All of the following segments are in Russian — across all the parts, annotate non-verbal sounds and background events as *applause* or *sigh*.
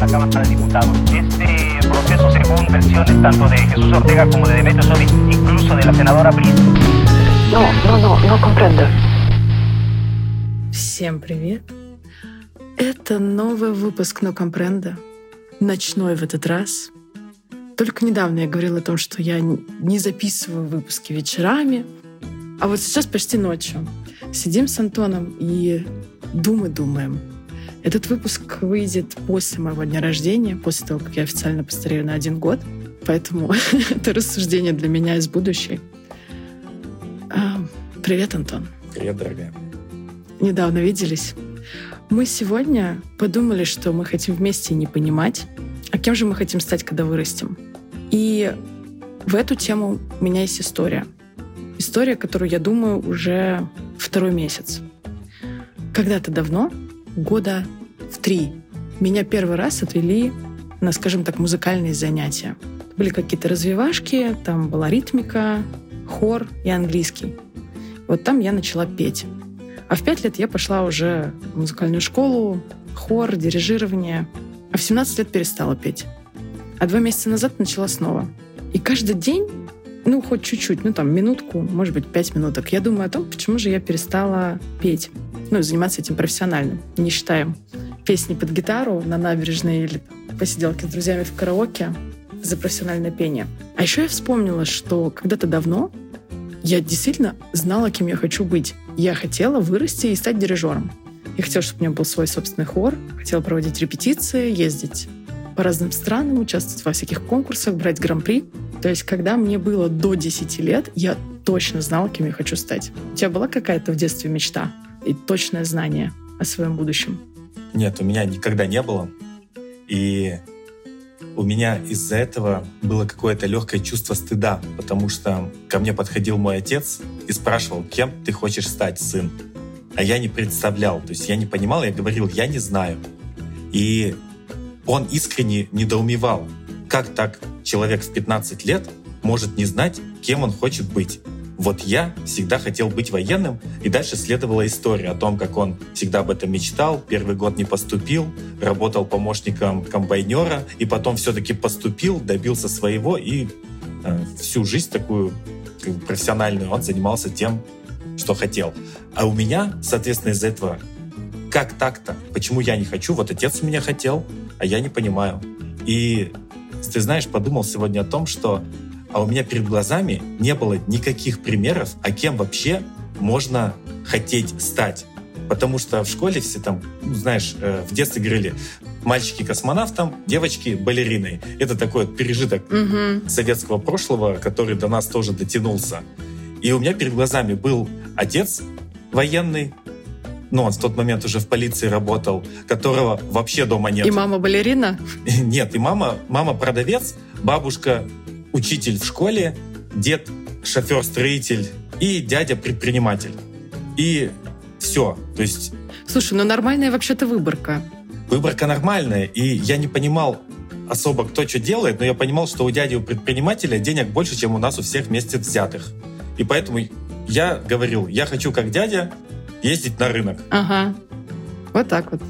la Cámara de Diputados. Este proceso, según versiones tanto de Jesús Ortega como de Demetrio Sodi, incluso de la senadora Pris. No, no, no, no comprendo. Всем привет! Это новый выпуск «Но компренда», ночной в этот раз. Только недавно я говорила о том, что я не записываю выпуски вечерами, а вот сейчас почти ночью. Сидим с Антоном и думы-думаем. Этот выпуск выйдет после моего дня рождения, после того, как я официально постарею на один год. Поэтому *laughs* это рассуждение для меня из будущей. А, привет, Антон. Привет, дорогая. Недавно виделись. Мы сегодня подумали, что мы хотим вместе не понимать, а кем же мы хотим стать, когда вырастем. И в эту тему у меня есть история. История, которую я думаю уже второй месяц. Когда-то давно, года в три, меня первый раз отвели на, скажем так, музыкальные занятия. Были какие-то развивашки, там была ритмика, хор и английский. Вот там я начала петь. А в пять лет я пошла уже в музыкальную школу, хор, дирижирование. А в 17 лет перестала петь. А два месяца назад начала снова. И каждый день, ну, хоть чуть-чуть, ну, там, минутку, может быть, пять минуток, я думаю о том, почему же я перестала петь. Ну, заниматься этим профессионально. Не считаем песни под гитару на набережной или посиделки с друзьями в караоке за профессиональное пение. А еще я вспомнила, что когда-то давно я действительно знала, кем я хочу быть. Я хотела вырасти и стать дирижером. Я хотела, чтобы у меня был свой собственный хор, хотела проводить репетиции, ездить по разным странам, участвовать во всяких конкурсах, брать гран-при. То есть, когда мне было до 10 лет, я точно знала, кем я хочу стать. У тебя была какая-то в детстве мечта и точное знание о своем будущем? Нет, у меня никогда не было. И у меня из-за этого было какое-то легкое чувство стыда, потому что ко мне подходил мой отец и спрашивал, кем ты хочешь стать, сын. А я не представлял, то есть я не понимал, я говорил, я не знаю. И он искренне недоумевал, как так человек в 15 лет может не знать, кем он хочет быть. Вот я всегда хотел быть военным, и дальше следовала история о том, как он всегда об этом мечтал, первый год не поступил, работал помощником комбайнера, и потом все-таки поступил, добился своего, и э, всю жизнь такую как бы, профессиональную он занимался тем, что хотел. А у меня, соответственно, из-за этого, как так-то? Почему я не хочу? Вот отец у меня хотел, а я не понимаю. И ты знаешь, подумал сегодня о том, что а у меня перед глазами не было никаких примеров, а кем вообще можно хотеть стать. Потому что в школе все там, ну, знаешь, э, в детстве говорили, мальчики космонавтом, девочки балериной. Это такой вот пережиток угу. советского прошлого, который до нас тоже дотянулся. И у меня перед глазами был отец военный, ну, он в тот момент уже в полиции работал, которого вообще дома нет. И мама балерина? *laughs* Нет, и мама, мама продавец, бабушка учитель в школе, дед шофер-строитель и дядя предприниматель. И все. То есть... Слушай, ну нормальная вообще-то выборка. Выборка нормальная. И я не понимал особо, кто что делает, но я понимал, что у дяди у предпринимателя денег больше, чем у нас у всех вместе взятых. И поэтому я говорил, я хочу как дядя ездить на рынок. Ага. Вот так вот.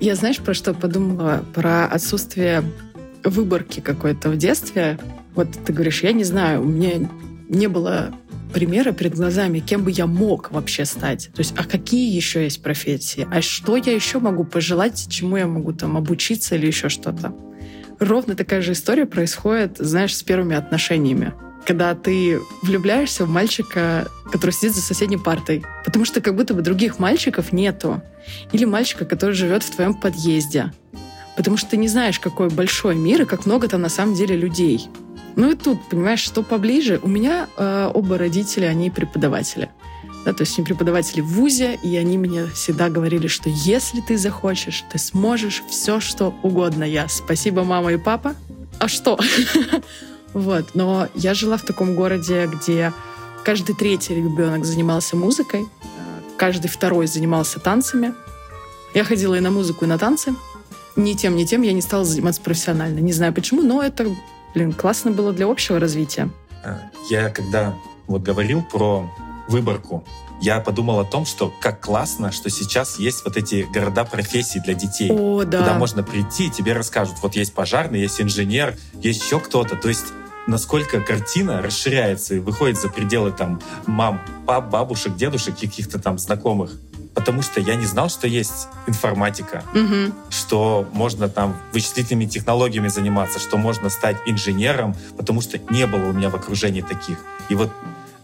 Я знаешь, про что подумала? Про отсутствие выборки какой-то в детстве. Вот ты говоришь, я не знаю, у меня не было примера перед глазами, кем бы я мог вообще стать. То есть, а какие еще есть профессии? А что я еще могу пожелать, чему я могу там обучиться или еще что-то? Ровно такая же история происходит, знаешь, с первыми отношениями. Когда ты влюбляешься в мальчика, который сидит за соседней партой. Потому что как будто бы других мальчиков нету. Или мальчика, который живет в твоем подъезде потому что ты не знаешь, какой большой мир и как много там на самом деле людей. Ну и тут, понимаешь, что поближе. У меня э, оба родителя, они преподаватели. Да, то есть они преподаватели в ВУЗе, и они мне всегда говорили, что если ты захочешь, ты сможешь все, что угодно. Я спасибо, мама и папа. А что? *laughs* Вот. Но я жила в таком городе, где каждый третий ребенок занимался музыкой, э, каждый второй занимался танцами. Я ходила и на музыку, и на танцы ни тем, ни тем я не стала заниматься профессионально. Не знаю почему, но это, блин, классно было для общего развития. А, я когда вот говорил про выборку, я подумал о том, что как классно, что сейчас есть вот эти города профессий для детей. О, да. Куда можно прийти, и тебе расскажут, вот есть пожарный, есть инженер, есть еще кто-то. То есть насколько картина расширяется и выходит за пределы там мам, пап, бабушек, дедушек, каких-то там знакомых. Потому что я не знал, что есть информатика, Мгм. что можно там вычислительными технологиями заниматься, что можно стать инженером, потому что не было у меня в окружении таких. И вот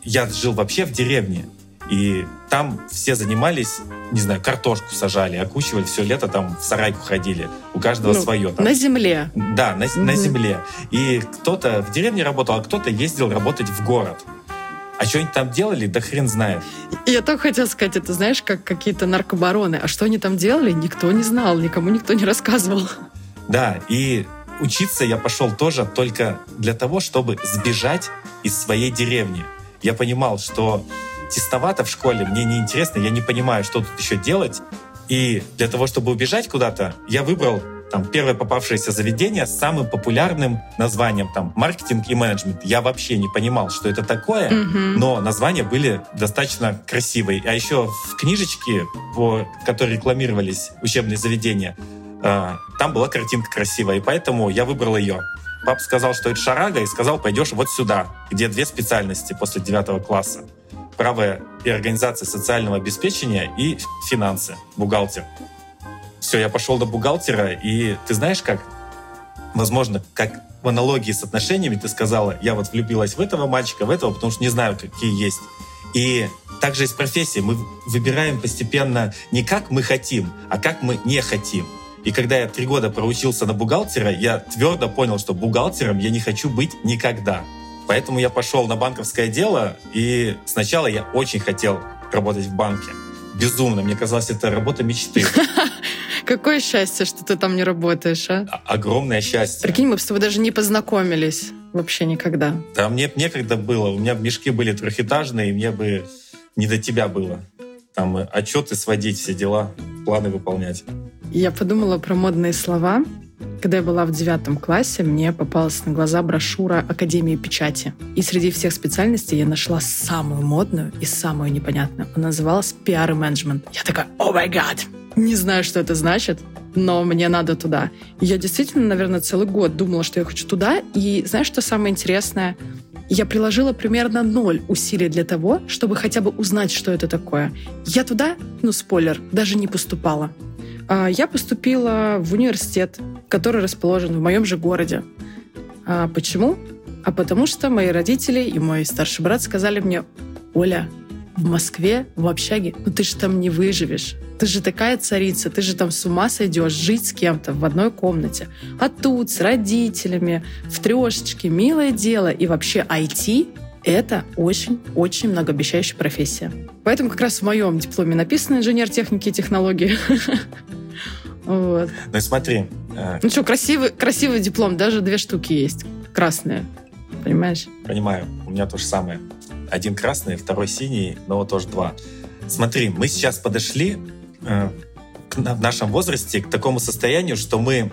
я жил вообще в деревне, и там все занимались, не знаю, картошку сажали, окучивали все лето, там в сарайку ходили. У каждого Ну, свое. Там. На земле. Да, на, на Мгм. земле. И кто-то в деревне работал, а кто-то ездил работать в город. А что они там делали, да хрен знает. Я только хотела сказать, это знаешь, как какие-то наркобароны. А что они там делали, никто не знал, никому никто не рассказывал. Да, и учиться я пошел тоже только для того, чтобы сбежать из своей деревни. Я понимал, что тесновато в школе, мне неинтересно, я не понимаю, что тут еще делать. И для того, чтобы убежать куда-то, я выбрал там первое попавшееся заведение с самым популярным названием там маркетинг и менеджмент. Я вообще не понимал, что это такое, Мгм. но названия были достаточно красивые. А еще в книжечке, по которой рекламировались учебные заведения, э, там была картинка красивая, и поэтому я выбрал ее. Пап сказал, что это шарага, и сказал, пойдешь вот сюда, где две специальности после девятого класса. Право и организация социального обеспечения и финансы, бухгалтер. Все, я пошел до бухгалтера, и ты знаешь как? Возможно, как в аналогии с отношениями ты сказала, я вот влюбилась в этого мальчика, в этого, потому что не знаю, какие есть. И также и с. Мы выбираем постепенно не как мы хотим, а как мы не хотим. И когда я три года проучился на бухгалтера, я твердо понял, что бухгалтером я не хочу быть никогда. Поэтому я пошел на банковское дело, и сначала я очень хотел работать в банке. Безумно. Мне казалось, это работа мечты. *laughs* Какое счастье, что ты там не работаешь, а? О- Огромное счастье. Прикинь, мы с тобой даже не познакомились вообще никогда. Да мне некогда было. У меня мешки были трехэтажные, и мне бы не до тебя было. Там э, отчеты сводить, все дела, планы выполнять. Я подумала про модные слова. Когда я была в девятом классе, мне попалась на глаза брошюра Академии печати. И среди всех специальностей я нашла самую модную и самую непонятную. Она называлась пиар и менеджмент. Я такая, о май гад! Не знаю, что это значит, но мне надо туда. Я действительно, наверное, целый год думала, что я хочу туда. И знаешь, что самое интересное? Я приложила примерно ноль усилий для того, чтобы хотя бы узнать, что это такое. Я туда, ну, спойлер, даже не поступала. А, Я поступила в университет, который расположен в моем же городе. А почему? А потому что мои родители и мой старший брат сказали мне, Оля, в Москве, в общаге, ну ты же там не выживешь. Ты же такая царица, ты же там с ума сойдешь жить с кем-то в одной комнате. А тут с родителями, в трешечке, милое дело. И вообще IT это очень-очень многообещающая профессия. Поэтому как раз в моем дипломе написано инженер техники и технологий. *laughs* Вот. Ну и смотри, э, Ну что, красивый, красивый диплом, даже две штуки есть. Красные. Понимаешь? понимаю, у меня то же самое. Один красный, второй синий, но тоже два. Смотри, мы сейчас подошли э, в нашем возрасте к такому состоянию, что мы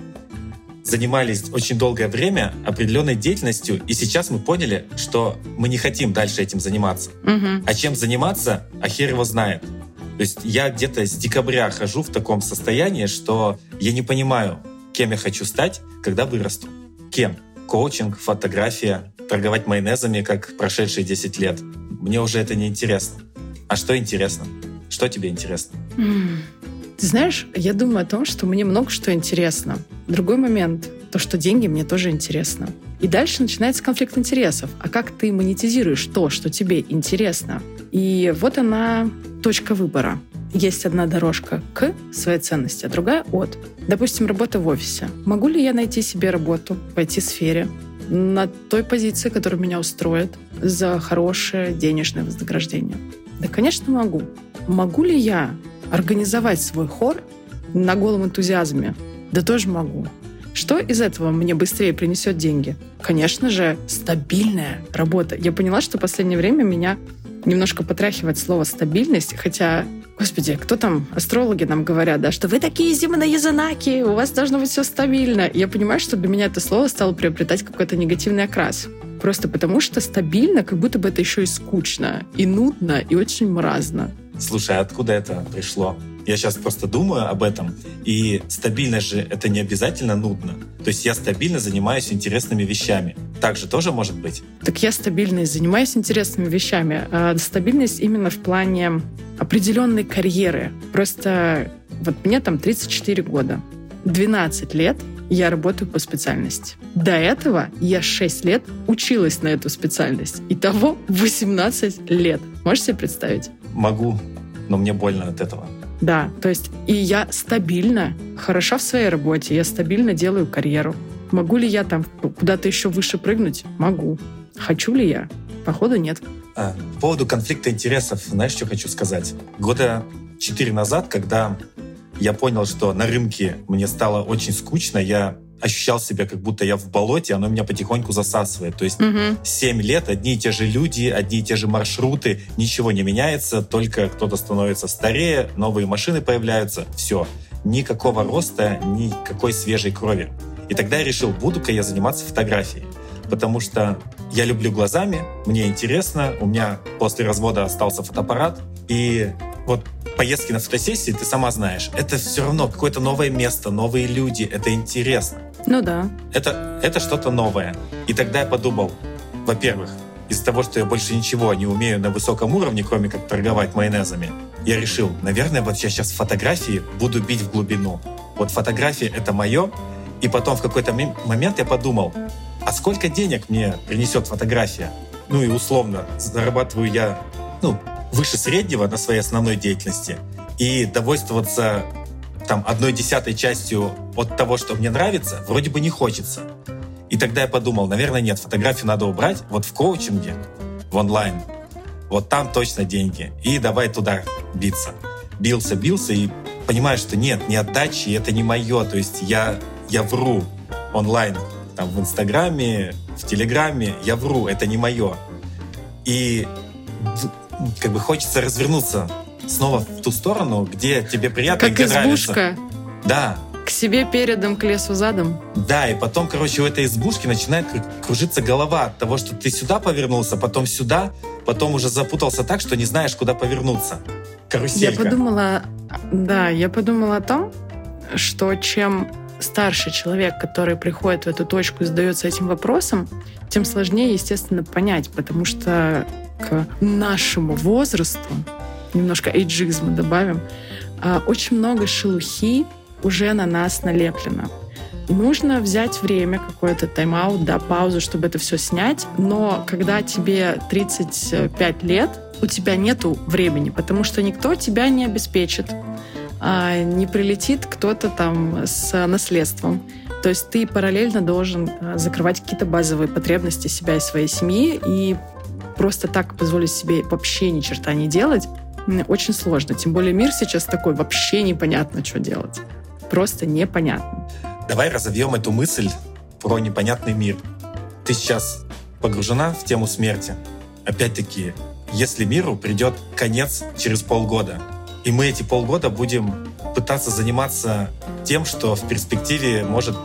занимались очень долгое время определенной деятельностью, и сейчас мы поняли, что мы не хотим дальше этим заниматься. Мгм. А чем заниматься, а хер его знает. То есть я где-то с декабря хожу в таком состоянии, что я не понимаю, кем я хочу стать, когда вырасту. Кем? Коучинг, фотография, торговать майонезами, как прошедшие 10 лет. Мне уже это не интересно. А что интересно? Что тебе интересно? Ты знаешь, я думаю о том, что мне много что интересно. Другой момент, то, что деньги мне тоже интересно. И дальше начинается конфликт интересов. А как ты монетизируешь то, что тебе интересно? И вот она точка выбора. Есть одна дорожка к своей ценности, а другая от. Допустим, работа в офисе. Могу ли я найти себе работу в IT-сфере на той позиции, которая меня устроит, за хорошее денежное вознаграждение? Да, конечно, могу. Могу ли я организовать свой хор на голом энтузиазме? Да тоже могу. Что из этого мне быстрее принесет деньги? Конечно же, стабильная работа. Я поняла, что в последнее время меня немножко потряхивает слово «стабильность», хотя, господи, кто там, астрологи нам говорят, да, что вы такие земные знаки, у вас должно быть все стабильно. Я понимаю, что для меня это слово стало приобретать какой-то негативный окрас. Просто потому что стабильно, как будто бы это еще и скучно, и нудно, и очень мразно. Слушай, а откуда это пришло? Я сейчас просто думаю об этом, и стабильность же это не обязательно нудно. То есть я стабильно занимаюсь интересными вещами. Так же тоже может быть? Так я стабильно занимаюсь интересными вещами. А стабильность именно в плане определенной карьеры. Просто вот мне там 34 года. 12 лет я работаю по специальности. До этого я 6 лет училась на эту специальность. Итого 18 лет. Можете себе представить? Могу, но мне больно от этого. Да, то есть и я стабильно, хороша в своей работе, я стабильно делаю карьеру. Могу ли я там куда-то еще выше прыгнуть? Могу. Хочу ли я? Походу, нет. А, по поводу конфликта интересов, знаешь, что хочу сказать? Года четыре назад, когда я понял, что на рынке мне стало очень скучно, я ощущал себя, как будто я в болоте, оно меня потихоньку засасывает. То есть Мгм. 7 лет, одни и те же люди, одни и те же маршруты, ничего не меняется, только кто-то становится старее, новые машины появляются, все. Никакого роста, никакой свежей крови. И тогда я решил, буду-ка я заниматься фотографией. Потому что я люблю глазами, мне интересно, у меня после развода остался фотоаппарат, и вот поездки на фотосессии, ты сама знаешь, это все равно какое-то новое место, новые люди, это интересно. Ну да. Это, это что-то новое. И тогда я подумал, во-первых, из-за того, что я больше ничего не умею на высоком уровне, кроме как торговать майонезами, я решил, наверное, вот я сейчас фотографии буду бить в глубину. Вот фотографии — это мое. И потом в какой-то момент я подумал, а сколько денег мне принесет фотография? Ну и условно, зарабатываю я ну, выше среднего на своей основной деятельности. И довольствоваться там одной десятой частью от того, что мне нравится, вроде бы не хочется. И тогда я подумал, наверное, нет, фотографию надо убрать вот в коучинге, в онлайн. Вот там точно деньги. И давай туда биться. Бился, бился и понимаю, что нет, не отдачи, это не мое. То есть я, я вру онлайн, там в Инстаграме, в Телеграме, я вру, это не мое. И как бы хочется развернуться снова в ту сторону, где тебе приятно, Как где нравится. избушка. Да, К себе передом, к лесу задом. да, и потом, короче, у этой избушки начинает кру- кружиться голова от того, что ты сюда повернулся, потом сюда, потом уже запутался так, что не знаешь, куда повернуться. Я Каруселька. подумала, да, я подумала о том, что чем старше человек, который приходит в эту точку и задается этим вопросом, тем сложнее, естественно, понять, потому что к нашему возрасту, немножко эйджизма добавим, а, очень много шелухи уже на нас налеплено. Нужно взять время, какой-то тайм-аут, да, паузу, чтобы это все снять. Но когда тебе 35 лет, у тебя нету времени, потому что никто тебя не обеспечит. А не прилетит кто-то там с наследством. То есть ты параллельно должен а, закрывать какие-то базовые потребности себя и своей семьи, и просто так позволить себе вообще ни черта не делать очень сложно. Тем более мир сейчас такой, вообще непонятно, что делать. Просто непонятно. Давай разовьем эту мысль про непонятный мир. Ты сейчас погружена в тему смерти. Опять-таки, если миру придет конец через полгода, и мы эти полгода будем пытаться заниматься тем, что в перспективе может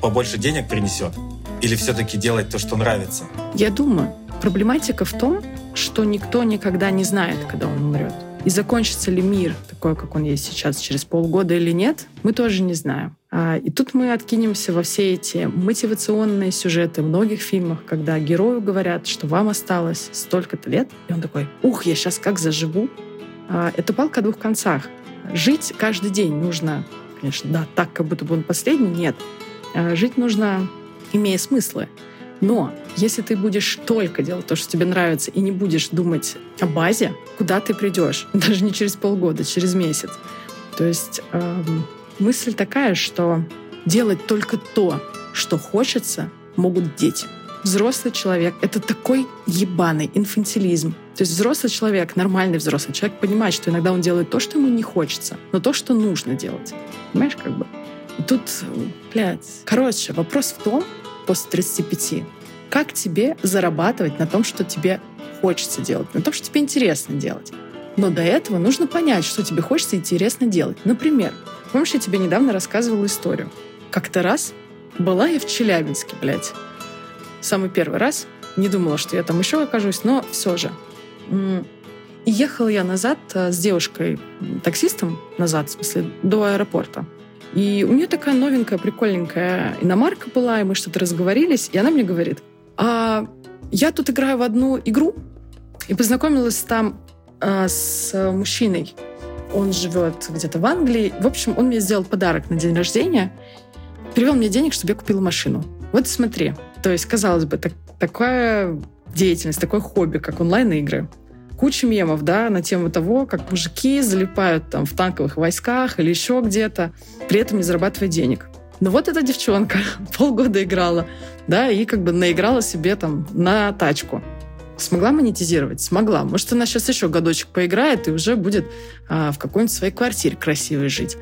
побольше денег принесет, или все-таки делать то, что нравится. Я думаю, проблематика в том, что никто никогда не знает, когда он умрет. И закончится ли мир такой, как он есть сейчас, через полгода или нет, мы тоже не знаем. А, И тут мы откинемся во все эти мотивационные сюжеты в многих фильмах, когда герою говорят, что вам осталось столько-то лет, и он такой, ух, я сейчас как заживу. А, Это палка о двух концах. Жить каждый день нужно, конечно, да, так, как будто бы он последний, нет. А, Жить нужно, имея смыслы. Но если ты будешь только делать то, что тебе нравится, и не будешь думать о базе, куда ты придешь? *laughs* Даже не через полгода, через месяц. То есть эм, мысль такая, что делать только то, что хочется, могут дети. Взрослый человек — это такой ебаный инфантилизм. То есть взрослый человек, нормальный взрослый человек понимает, что иногда он делает то, что ему не хочется, но то, что нужно делать. Понимаешь, как бы? Тут, блядь, короче, вопрос в том, после 35, как тебе зарабатывать на том, что тебе хочется делать, на том, что тебе интересно делать. Но до этого нужно понять, что тебе хочется и интересно делать. Например, помнишь, я тебе недавно рассказывала историю. Как-то раз была я в Челябинске, блядь. Самый первый раз. Не думала, что я там еще окажусь, но все же. И ехала я назад э, с девушкой, таксистом назад, в смысле, до аэропорта. И у нее такая новенькая, прикольненькая иномарка была, и мы что-то разговорились, и она мне говорит, а я тут играю в одну игру, и познакомилась там э, с мужчиной. Он живет где-то в Англии. В общем, он мне сделал подарок на день рождения, перевел мне денег, чтобы я купила машину. Вот смотри. То есть, казалось бы, так, такая деятельность, такое хобби, как онлайн-игры куча мемов, да, на тему того, как мужики залипают там в танковых войсках или еще где-то, при этом не зарабатывая денег. Но вот эта девчонка *laughs* полгода играла, да, и как бы наиграла себе там на тачку. Смогла монетизировать? Смогла. Может, она сейчас еще годочек поиграет и уже будет а, в какой-нибудь своей квартире красивой жить.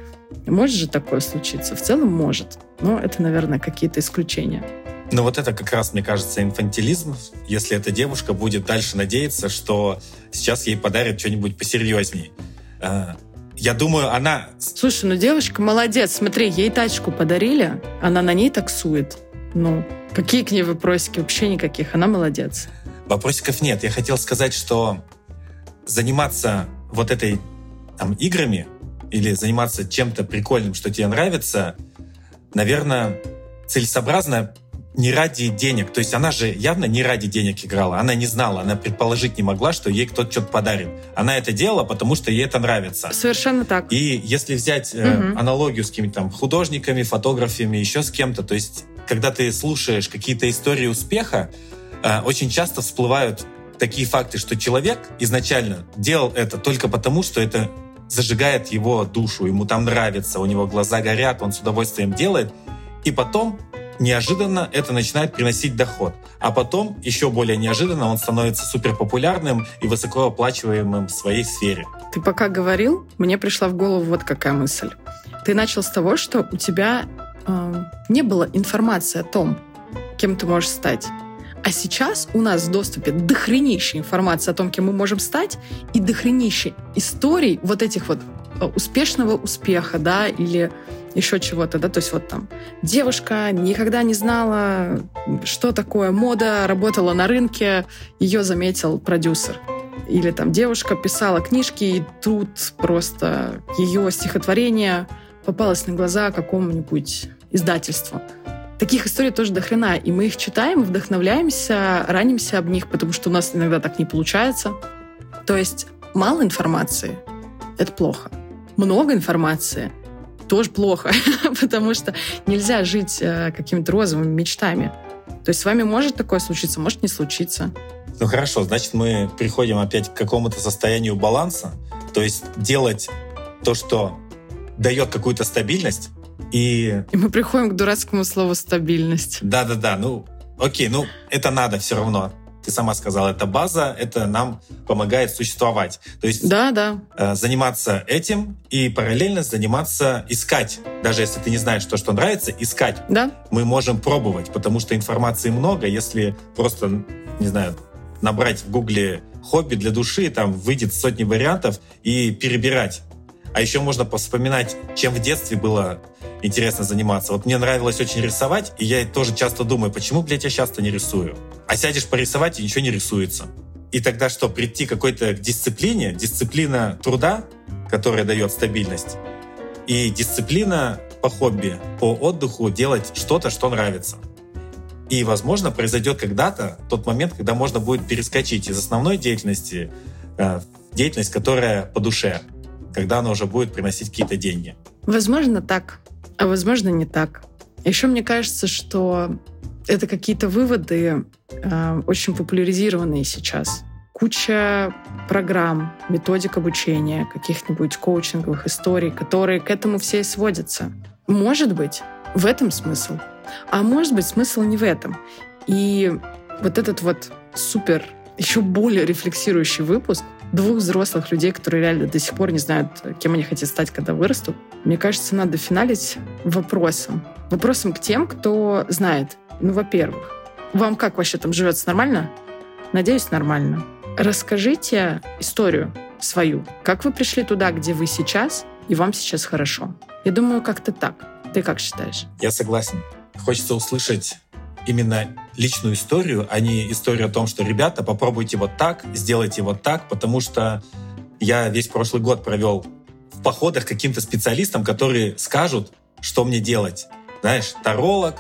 Может же такое случиться? В целом может. Но это, наверное, какие-то исключения. Но вот это как раз, мне кажется, инфантилизм, если эта девушка будет дальше надеяться, что сейчас ей подарят что-нибудь посерьезней. А, я думаю, она... Слушай, ну девушка молодец. Смотри, ей тачку подарили, она на ней таксует. Ну, какие к ней вопросики? Вообще никаких. Она молодец. Вопросиков нет. Я хотел сказать, что заниматься вот этой там, играми или заниматься чем-то прикольным, что тебе нравится, наверное, целесообразно не ради денег. То есть она же явно не ради денег играла. Она не знала, она предположить не могла, что ей кто-то что-то подарит. Она это делала, потому что ей это нравится. Совершенно так. И если взять э, аналогию с какими-то там художниками, фотографами, еще с кем-то, то есть когда ты слушаешь какие-то истории успеха, э, очень часто всплывают такие факты, что человек изначально делал это только потому, что это зажигает его душу, ему там нравится, у него глаза горят, он с удовольствием делает, и потом неожиданно это начинает приносить доход. А потом, еще более неожиданно, он становится супер популярным и высокооплачиваемым в своей сфере. Ты пока говорил, мне пришла в голову вот какая мысль. Ты начал с того, что у тебя э, не было информации о том, кем ты можешь стать. А сейчас у нас в доступе дохренища информации о том, кем мы можем стать, и дохренища историй вот этих вот э, успешного успеха, да, или еще чего-то, да, то есть вот там девушка никогда не знала, что такое мода, работала на рынке, ее заметил продюсер. Или там девушка писала книжки, и тут просто ее стихотворение попалось на глаза какому-нибудь издательству. Таких историй тоже до хрена, и мы их читаем, вдохновляемся, ранимся об них, потому что у нас иногда так не получается. То есть мало информации — это плохо. Много информации тоже плохо, *laughs* потому что нельзя жить э, какими-то розовыми мечтами. То есть с вами может такое случиться, может не случиться. Ну хорошо, значит мы приходим опять к какому-то состоянию баланса, то есть делать то, что дает какую-то стабильность, и... И мы приходим к дурацкому слову «стабильность». Да-да-да, ну окей, ну это надо все равно ты сама сказала, это база, это нам помогает существовать. То есть да, да. Э, заниматься этим и параллельно заниматься, искать. Даже если ты не знаешь, что, что нравится, искать. Да. Мы можем пробовать, потому что информации много. Если просто, не знаю, набрать в гугле хобби для души, там выйдет сотни вариантов и перебирать. А еще можно вспоминать, чем в детстве было интересно заниматься. Вот мне нравилось очень рисовать, и я тоже часто думаю, почему, блядь, я часто не рисую? А сядешь порисовать, и ничего не рисуется. И тогда что, прийти к какой-то дисциплине, дисциплина труда, которая дает стабильность, и дисциплина по хобби, по отдыху делать что-то, что нравится. И, возможно, произойдет когда-то тот момент, когда можно будет перескочить из основной деятельности э, в деятельность, которая по душе, когда она уже будет приносить какие-то деньги. Возможно, так. А возможно, не так. Еще мне кажется, что это какие-то выводы э, очень популяризированные сейчас. Куча программ, методик обучения, каких-нибудь коучинговых историй, которые к этому все и сводятся. Может быть, в этом смысл. А может быть, смысл не в этом. И вот этот вот супер, еще более рефлексирующий выпуск двух взрослых людей, которые реально до сих пор не знают, кем они хотят стать, когда вырастут, мне кажется, надо финалить вопросом. Вопросом к тем, кто знает. Ну, во-первых, вам как вообще там живется? Нормально? Надеюсь, нормально. Расскажите историю свою. Как вы пришли туда, где вы сейчас, и вам сейчас хорошо? Я думаю, как-то так. Ты как считаешь? Я согласен. Хочется услышать именно личную историю, а не историю о том, что, ребята, попробуйте вот так, сделайте вот так, потому что я весь прошлый год провел в походах каким-то специалистам, которые скажут, что мне делать. Знаешь, таролог,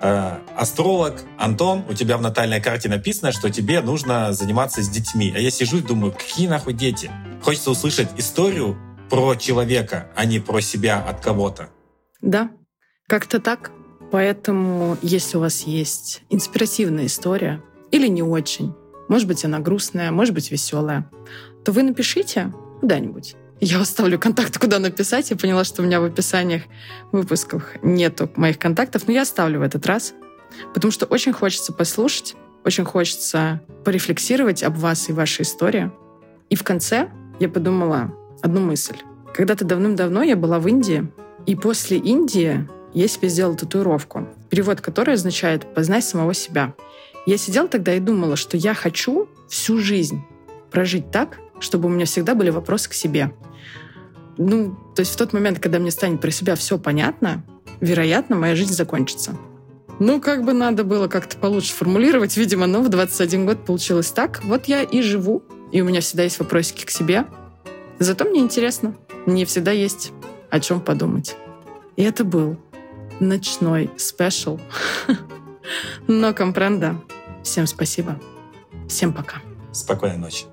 э, астролог, Антон, у тебя в натальной карте написано, что тебе нужно заниматься с детьми. А я сижу и думаю, какие нахуй дети? Хочется услышать историю про человека, а не про себя от кого-то. Да, как-то так. Поэтому, если у вас есть инспиративная история или не очень, может быть, она грустная, может быть, веселая, то вы напишите куда-нибудь. Я оставлю контакты, куда написать. Я поняла, что у меня в описаниях выпусков нету моих контактов, но я оставлю в этот раз, потому что очень хочется послушать, очень хочется порефлексировать об вас и вашей истории. И в конце я подумала одну мысль. Когда-то давным-давно я была в Индии, и после Индии я себе сделала татуировку, перевод которой означает «познай самого себя». Я сидела тогда и думала, что я хочу всю жизнь прожить так, чтобы у меня всегда были вопросы к себе. Ну, то есть в тот момент, когда мне станет про себя все понятно, вероятно, моя жизнь закончится. Ну, как бы надо было как-то получше формулировать, видимо, но в 21 год получилось так. Вот я и живу, и у меня всегда есть вопросики к себе. Зато мне интересно. Мне всегда есть о чем подумать. И это был ночной спешл. *laughs* Но компренда. Всем спасибо. Всем пока. Спокойной ночи.